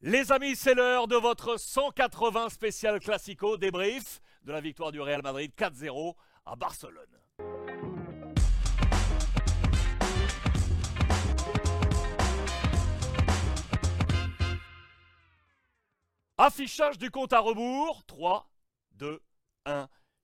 Les amis, c'est l'heure de votre 180 spécial classico débrief de la victoire du Real Madrid 4-0 à Barcelone. Affichage du compte à rebours 3, 2, 1.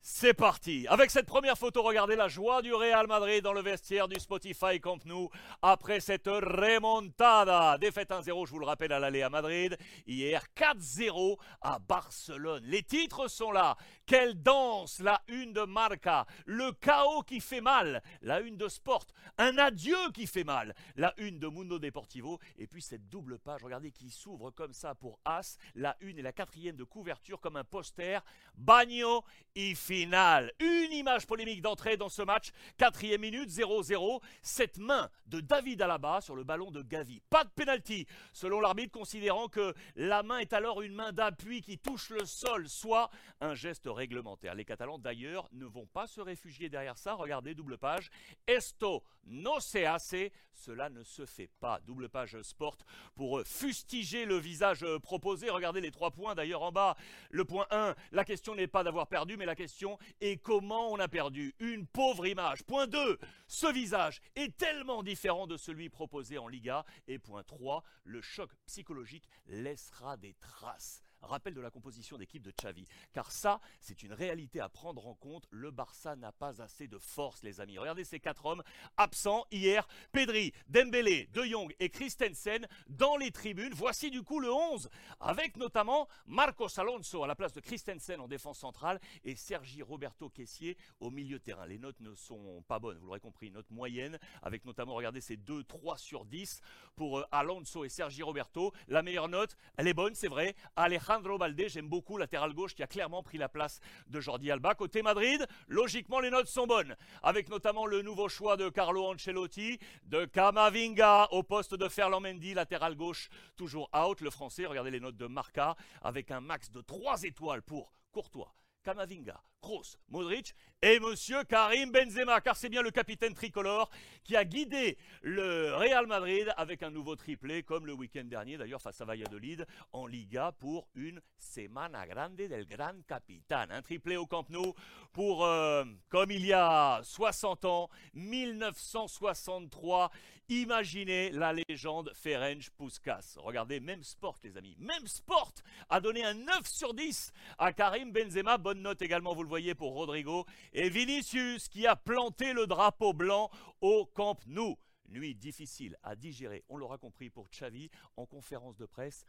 C'est parti Avec cette première photo, regardez la joie du Real Madrid dans le vestiaire du Spotify Camp Nou après cette remontada. Défaite 1-0, je vous le rappelle, à l'aller à Madrid. Hier, 4-0 à Barcelone. Les titres sont là. Quelle danse La une de Marca. Le chaos qui fait mal. La une de Sport. Un adieu qui fait mal. La une de Mundo Deportivo. Et puis cette double page, regardez, qui s'ouvre comme ça pour As. La une et la quatrième de couverture comme un poster. Bagno y finale. Une image polémique d'entrée dans ce match. Quatrième minute, 0-0. Cette main de David Alaba sur le ballon de Gavi. Pas de pénalty, selon l'arbitre, considérant que la main est alors une main d'appui qui touche le sol, soit un geste réglementaire. Les Catalans, d'ailleurs, ne vont pas se réfugier derrière ça. Regardez, double page. Esto no se hace. Cela ne se fait pas. Double page sport pour fustiger le visage proposé. Regardez les trois points d'ailleurs en bas. Le point 1, la question n'est pas d'avoir perdu, mais la question et comment on a perdu. Une pauvre image. Point 2, ce visage est tellement différent de celui proposé en Liga. Et point 3, le choc psychologique laissera des traces rappel de la composition d'équipe de Xavi. Car ça, c'est une réalité à prendre en compte. Le Barça n'a pas assez de force, les amis. Regardez ces quatre hommes absents hier. Pedri, Dembélé, De Jong et Christensen dans les tribunes. Voici du coup le 11, avec notamment Marcos Alonso à la place de Christensen en défense centrale et Sergi Roberto Caissier au milieu de terrain. Les notes ne sont pas bonnes, vous l'aurez compris. Note moyenne, avec notamment, regardez, ces 2, 3 sur 10 pour euh, Alonso et Sergi Roberto. La meilleure note, elle est bonne, c'est vrai. Alejandro Alejandro Balde, j'aime beaucoup, latéral gauche qui a clairement pris la place de Jordi Alba. Côté Madrid, logiquement les notes sont bonnes, avec notamment le nouveau choix de Carlo Ancelotti, de Camavinga au poste de Ferland Mendy, latéral gauche toujours out. Le français, regardez les notes de Marca, avec un max de 3 étoiles pour Courtois, Kamavinga, Kroos, Modric et monsieur Karim Benzema, car c'est bien le capitaine tricolore qui a guidé le Real Madrid avec un nouveau triplé, comme le week-end dernier d'ailleurs face à Valladolid en Liga pour une Semana Grande del Gran Capitan. Un triplé au Camp Nou pour, euh, comme il y a 60 ans, 1963. Imaginez la légende Ferenc Puskas. Regardez, même sport les amis, même sport a donné un 9 sur 10 à Karim Benzema. Bonne note également, vous le voyez, pour Rodrigo. Et Vinicius qui a planté le drapeau blanc au Camp Nou. Nuit difficile à digérer, on l'aura compris pour Xavi en conférence de presse.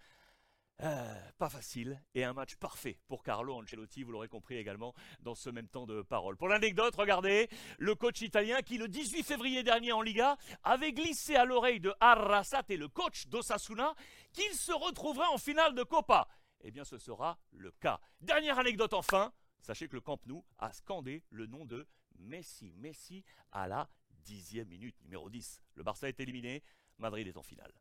Euh, pas facile et un match parfait pour Carlo Ancelotti, vous l'aurez compris également dans ce même temps de parole. Pour l'anecdote, regardez le coach italien qui le 18 février dernier en Liga avait glissé à l'oreille de Arrasate, le coach d'Osasuna, qu'il se retrouverait en finale de Copa. Eh bien ce sera le cas. Dernière anecdote enfin, sachez que le Camp Nou a scandé le nom de Messi. Messi à la dixième minute, numéro 10. Le Barça est éliminé, Madrid est en finale.